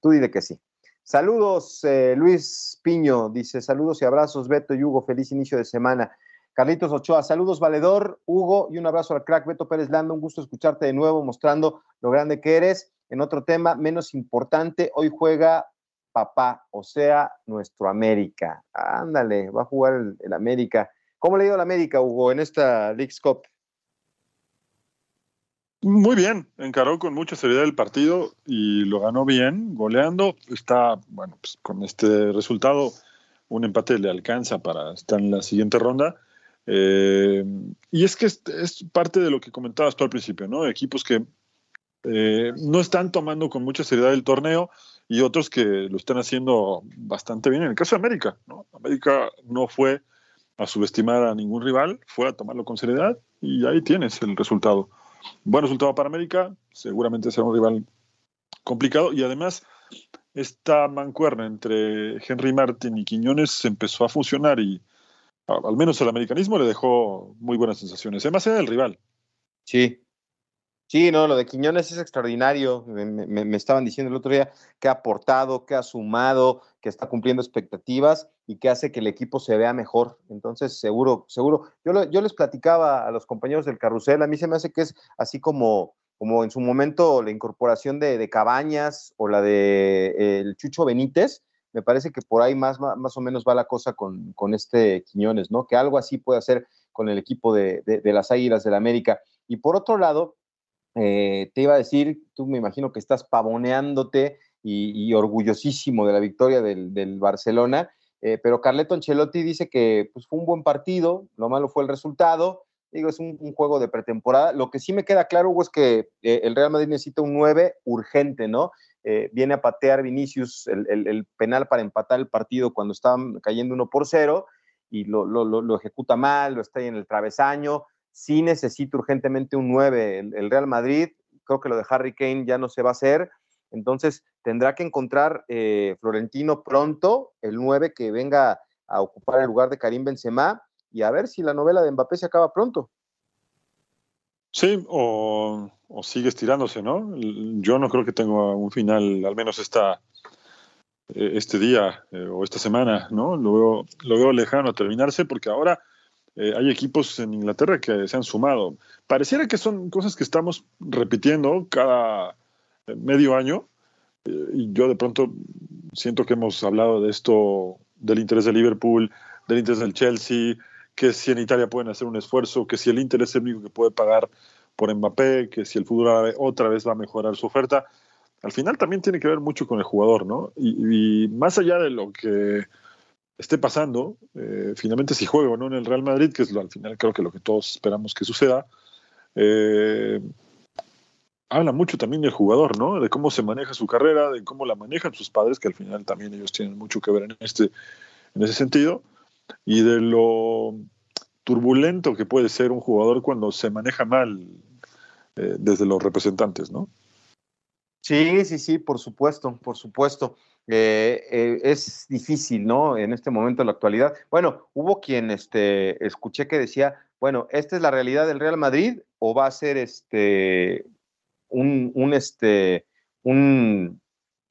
Tú dile que sí. Saludos, eh, Luis Piño, dice saludos y abrazos, Beto y Hugo, feliz inicio de semana. Carlitos Ochoa, saludos, Valedor, Hugo, y un abrazo al crack Beto Pérez Lando, un gusto escucharte de nuevo, mostrando lo grande que eres. En otro tema, menos importante, hoy juega papá, o sea, nuestro América. Ándale, va a jugar el, el América. ¿Cómo le ha ido al América, Hugo, en esta League's Cup? Muy bien, encaró con mucha seriedad el partido y lo ganó bien, goleando. Está, bueno, pues con este resultado, un empate le alcanza para estar en la siguiente ronda. Eh, y es que es, parte de lo que comentabas tú al principio, ¿no? Equipos que eh, no están tomando con mucha seriedad el torneo y otros que lo están haciendo bastante bien. En el caso de América, ¿no? América no fue a subestimar a ningún rival, fue a tomarlo con seriedad y ahí tienes el resultado. Buen resultado para América, seguramente será un rival complicado y además esta mancuerna entre Henry Martin y Quiñones empezó a funcionar y al menos el americanismo le dejó muy buenas sensaciones, además era el rival. Sí, Sí, no, lo de Quiñones es extraordinario. Me, estaban diciendo el otro día que ha aportado, que ha sumado, que está cumpliendo expectativas y que hace que el equipo se vea mejor. Entonces, seguro, seguro. Yo, lo, yo les platicaba a los compañeros del carrusel, a mí se me hace que es así como, como en su momento la incorporación de, de Cabañas o la de eh, el Chucho Benítez. Me parece que por ahí más, más, o menos va la cosa con, con, este Quiñones, ¿no? Que algo así puede hacer con el equipo de, de, las Águilas del la América. Y por otro lado, eh, te iba a decir, tú me imagino que estás pavoneándote y, orgullosísimo de la victoria del, del Barcelona, eh, pero Carleto Ancelotti dice que pues, fue un buen partido, lo malo fue el resultado, digo, es un, un juego de pretemporada. Lo que sí me queda claro, Hugo, es que eh, el Real Madrid necesita un 9 urgente, ¿no? Eh, viene a patear Vinicius el, el, penal para empatar el partido cuando estaban cayendo uno por cero y lo, lo, lo ejecuta mal, lo está ahí en el travesaño sí necesita urgentemente un 9 el, el, Real Madrid. Creo que lo de Harry Kane ya no se va a hacer. Entonces tendrá que encontrar eh, Florentino pronto el 9 que venga a ocupar el lugar de Karim Benzema y a ver si la novela de Mbappé se acaba pronto. Sí, o, sigue estirándose, ¿no? Yo no creo que tenga un final, al menos esta, este día eh, o esta semana, ¿no? Lo veo, lo veo lejano a terminarse porque ahora eh, hay equipos en Inglaterra que se han sumado. Pareciera que son cosas que estamos repitiendo cada eh, medio año. Eh, y yo de pronto siento que hemos hablado de esto, del interés de Liverpool, del interés del Chelsea, que si en Italia pueden hacer un esfuerzo, que si el Inter es el único que puede pagar por Mbappé, que si el fútbol otra vez va a mejorar su oferta. Al final también tiene que ver mucho con el jugador, ¿no? Y, y más allá de lo que esté pasando, eh, finalmente si juega o no en el Real Madrid, que es lo, al final creo que lo que todos esperamos que suceda, eh, habla mucho también del jugador, ¿no? De cómo se maneja su carrera, de cómo la manejan sus padres, que al final también ellos tienen mucho que ver en, este, en ese sentido, y de lo turbulento que puede ser un jugador cuando se maneja mal eh, desde los representantes, ¿no? Sí, sí, sí, por supuesto, por supuesto. Eh, eh, es difícil, ¿no? En este momento, en la actualidad. Bueno, hubo quien este, escuché que decía, bueno, ¿esta es la realidad del Real Madrid o va a ser este un, un este un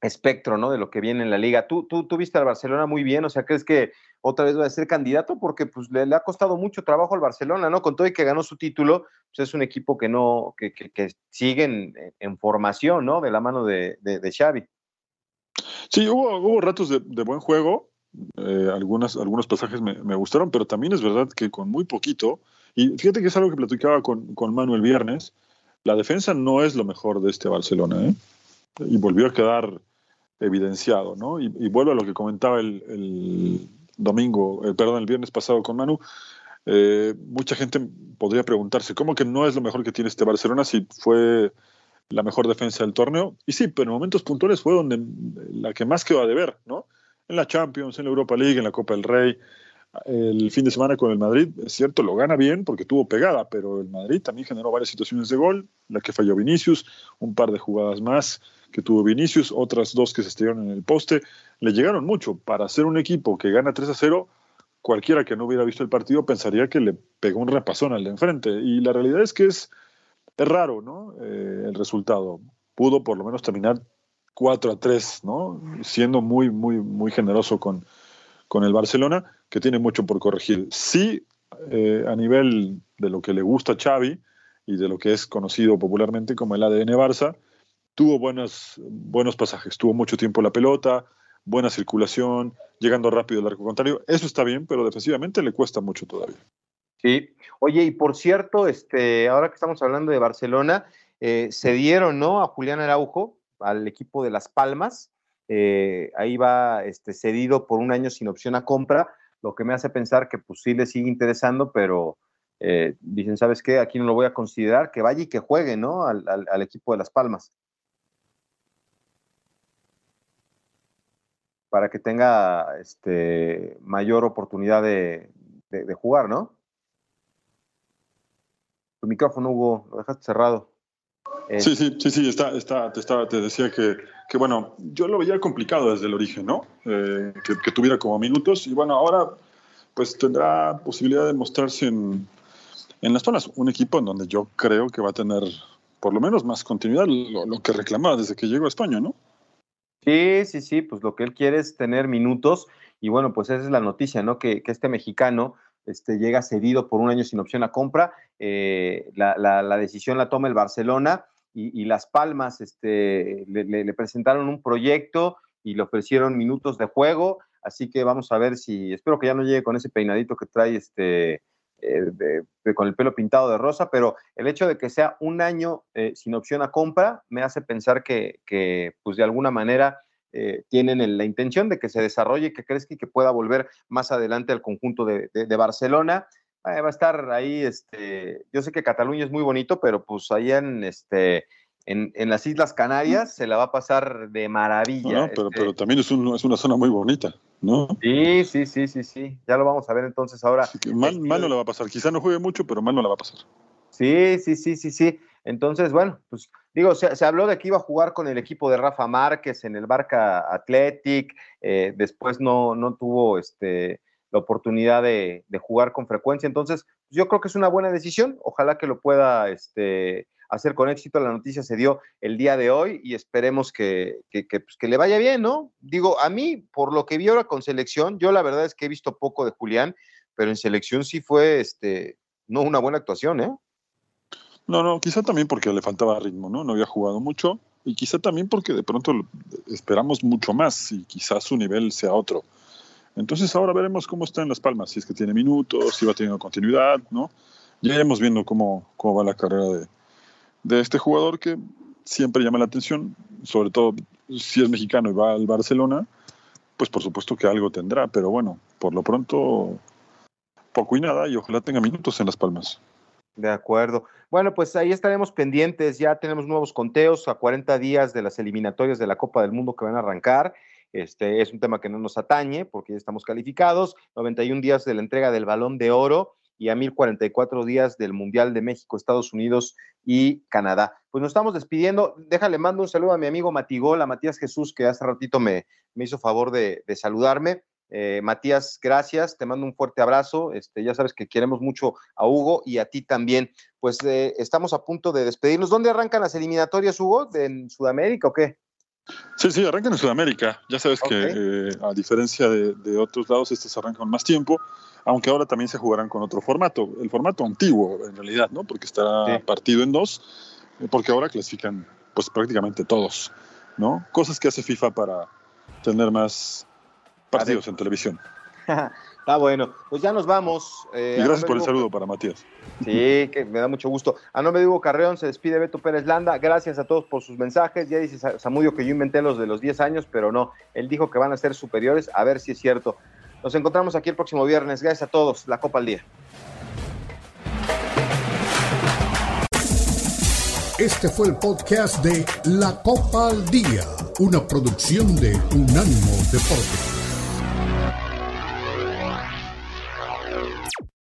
espectro, ¿no? De lo que viene en la liga. Tú, tú, tú viste al Barcelona muy bien, o sea, ¿crees que otra vez va a ser candidato? Porque pues le, ha costado mucho trabajo al Barcelona, ¿no? Con todo y que ganó su título, pues es un equipo que no, que, que, sigue en, formación, ¿no? De la mano de, de, Xavi. Sí, hubo, hubo ratos de, buen juego, eh, algunas, algunos pasajes me, me, gustaron, pero también es verdad que con muy poquito, y fíjate que es algo que platicaba con, con Manuel viernes, la defensa no es lo mejor de este Barcelona, ¿eh? Y volvió a quedar evidenciado, ¿no? Y, vuelvo a lo que comentaba el, domingo, eh, perdón, el viernes pasado con Manu. Eh, mucha gente podría preguntarse, ¿cómo que no es lo mejor que tiene este Barcelona si fue la mejor defensa del torneo? Y sí, pero en momentos puntuales fue donde la que más quedó a deber, ¿no? En la Champions, en la Europa League, en la Copa del Rey, el fin de semana con el Madrid, es cierto, lo gana bien porque tuvo pegada, pero el Madrid también generó varias situaciones de gol, la que falló Vinicius, un par de jugadas más que tuvo Vinicius, otras dos que se estrellaron en el poste, le llegaron mucho. Para ser un equipo que gana 3 a 0, cualquiera que no hubiera visto el partido pensaría que le pegó un repasón al de enfrente. Y la realidad es que es, es raro, ¿no? Eh, el resultado. Pudo por lo menos terminar 4 a 3, ¿no? Siendo muy, muy, muy generoso con, con el Barcelona, que tiene mucho por corregir. Sí, eh, a nivel de lo que le gusta a Xavi y de lo que es conocido popularmente como el ADN Barça, tuvo buenos, buenos pasajes, tuvo mucho tiempo la pelota, buena circulación, llegando rápido al arco contrario. Eso está bien, pero defensivamente le cuesta mucho todavía. Sí. Oye, y por cierto, este, ahora que estamos hablando de Barcelona, eh, se dieron, ¿no? A Julián Araujo, al equipo de Las Palmas, eh, ahí va este, cedido por un año sin opción a compra, lo que me hace pensar que pues sí le sigue interesando, pero eh, dicen, ¿sabes qué? Aquí no lo voy a considerar, que vaya y que juegue, ¿no? Al, equipo de Las Palmas. Para que tenga este, mayor oportunidad de, de jugar, ¿no? Tu micrófono, Hugo, lo dejaste cerrado. Sí, sí, sí, sí, está, está, te, estaba, te decía que, que, bueno, yo lo veía complicado desde el origen, ¿no? Eh, que, tuviera como minutos y bueno, ahora pues tendrá posibilidad de mostrarse en, en las zonas, un equipo en donde yo creo que va a tener por lo menos más continuidad, lo, que reclamaba desde que llegó a España, ¿no? Sí, sí, sí, pues lo que él quiere es tener minutos y bueno, pues esa es la noticia, ¿no? Que, que este mexicano este, llega cedido por un año sin opción a compra, eh, la, la, decisión la toma el Barcelona y, Las Palmas este, le, presentaron un proyecto y le ofrecieron minutos de juego, así que vamos a ver si, espero que ya no llegue con ese peinadito que trae este, eh, con el pelo pintado de rosa, pero el hecho de que sea un año eh, sin opción a compra me hace pensar que, pues de alguna manera eh, tienen la intención de que se desarrolle, que crezca y que pueda volver más adelante al conjunto de, Barcelona. Va a estar ahí, este, yo sé que Cataluña es muy bonito, pero pues allá en, este, en, en las Islas Canarias se la va a pasar de maravilla. pero, este pero también es, es, una zona muy bonita, ¿no? Sí, sí, sí, sí, sí, ya lo vamos a ver entonces ahora. mal, mal no la va a pasar, quizá no juegue mucho, pero mal no la va a pasar. Sí, sí, sí, sí, sí. Entonces, bueno, pues digo, se, se, habló de que iba a jugar con el equipo de Rafa Márquez en el Barca Athletic, eh, después no, no tuvo este, la oportunidad de, jugar con frecuencia. Entonces, yo creo que es una buena decisión. Ojalá que lo pueda este, hacer con éxito. La noticia se dio el día de hoy y esperemos que, pues, que, le vaya bien, ¿no? Digo, a mí, por lo que vi ahora con selección, yo la verdad es que he visto poco de Julián, pero en selección sí fue, este, no una buena actuación, ¿eh? No, no, quizá también porque le faltaba ritmo, ¿no? No había jugado mucho y quizá también porque de pronto esperamos mucho más y quizás su nivel sea otro. Entonces ahora veremos cómo está en Las Palmas, si es que tiene minutos, si va teniendo continuidad, ¿no? Ya iremos viendo cómo, cómo va la carrera de, de este jugador que siempre llama la atención, sobre todo si es mexicano y va al Barcelona, pues por supuesto que algo tendrá, pero bueno, por lo pronto poco y nada y ojalá tenga minutos en Las Palmas. De acuerdo. Bueno, pues ahí estaremos pendientes. Ya tenemos nuevos conteos a 40 días de las eliminatorias de la Copa del Mundo que van a arrancar. Este es un tema que no nos atañe porque ya estamos calificados. 91 días de la entrega del Balón de Oro y a 1044 días del Mundial de México, Estados Unidos y Canadá. Pues nos estamos despidiendo. Déjale, mando un saludo a mi amigo Matigol, a Matías Jesús, que hace ratito me, me hizo favor de, saludarme. Eh, Matías, gracias, te mando un fuerte abrazo. Este, ya sabes que queremos mucho a Hugo y a ti también. Pues eh, estamos a punto de despedirnos. ¿Dónde arrancan las eliminatorias, Hugo? ¿En Sudamérica o qué? Sí, sí, arrancan en Sudamérica. Ya sabes que eh, a diferencia de, de, otros lados, estos arrancan más tiempo, aunque ahora también se jugarán con otro formato, el formato antiguo en realidad, ¿no? Porque estará sí. partido en dos, porque ahora clasifican pues prácticamente todos, ¿no? Cosas que hace FIFA para tener más partidos en televisión. [LAUGHS] Está bueno. Pues ya nos vamos. Eh, y gracias por el saludo para Matías. Sí, que me da mucho gusto. A nombre de Hugo Carreón se despide Beto Pérez Landa. Gracias a todos por sus mensajes. Ya dice Samudio que yo inventé los de los 10 años, pero no. Él dijo que van a ser superiores. A ver si es cierto. Nos encontramos aquí el próximo viernes. Gracias a todos. La Copa al Día. Este fue el podcast de La Copa al Día, una producción de Unánimo Deportes.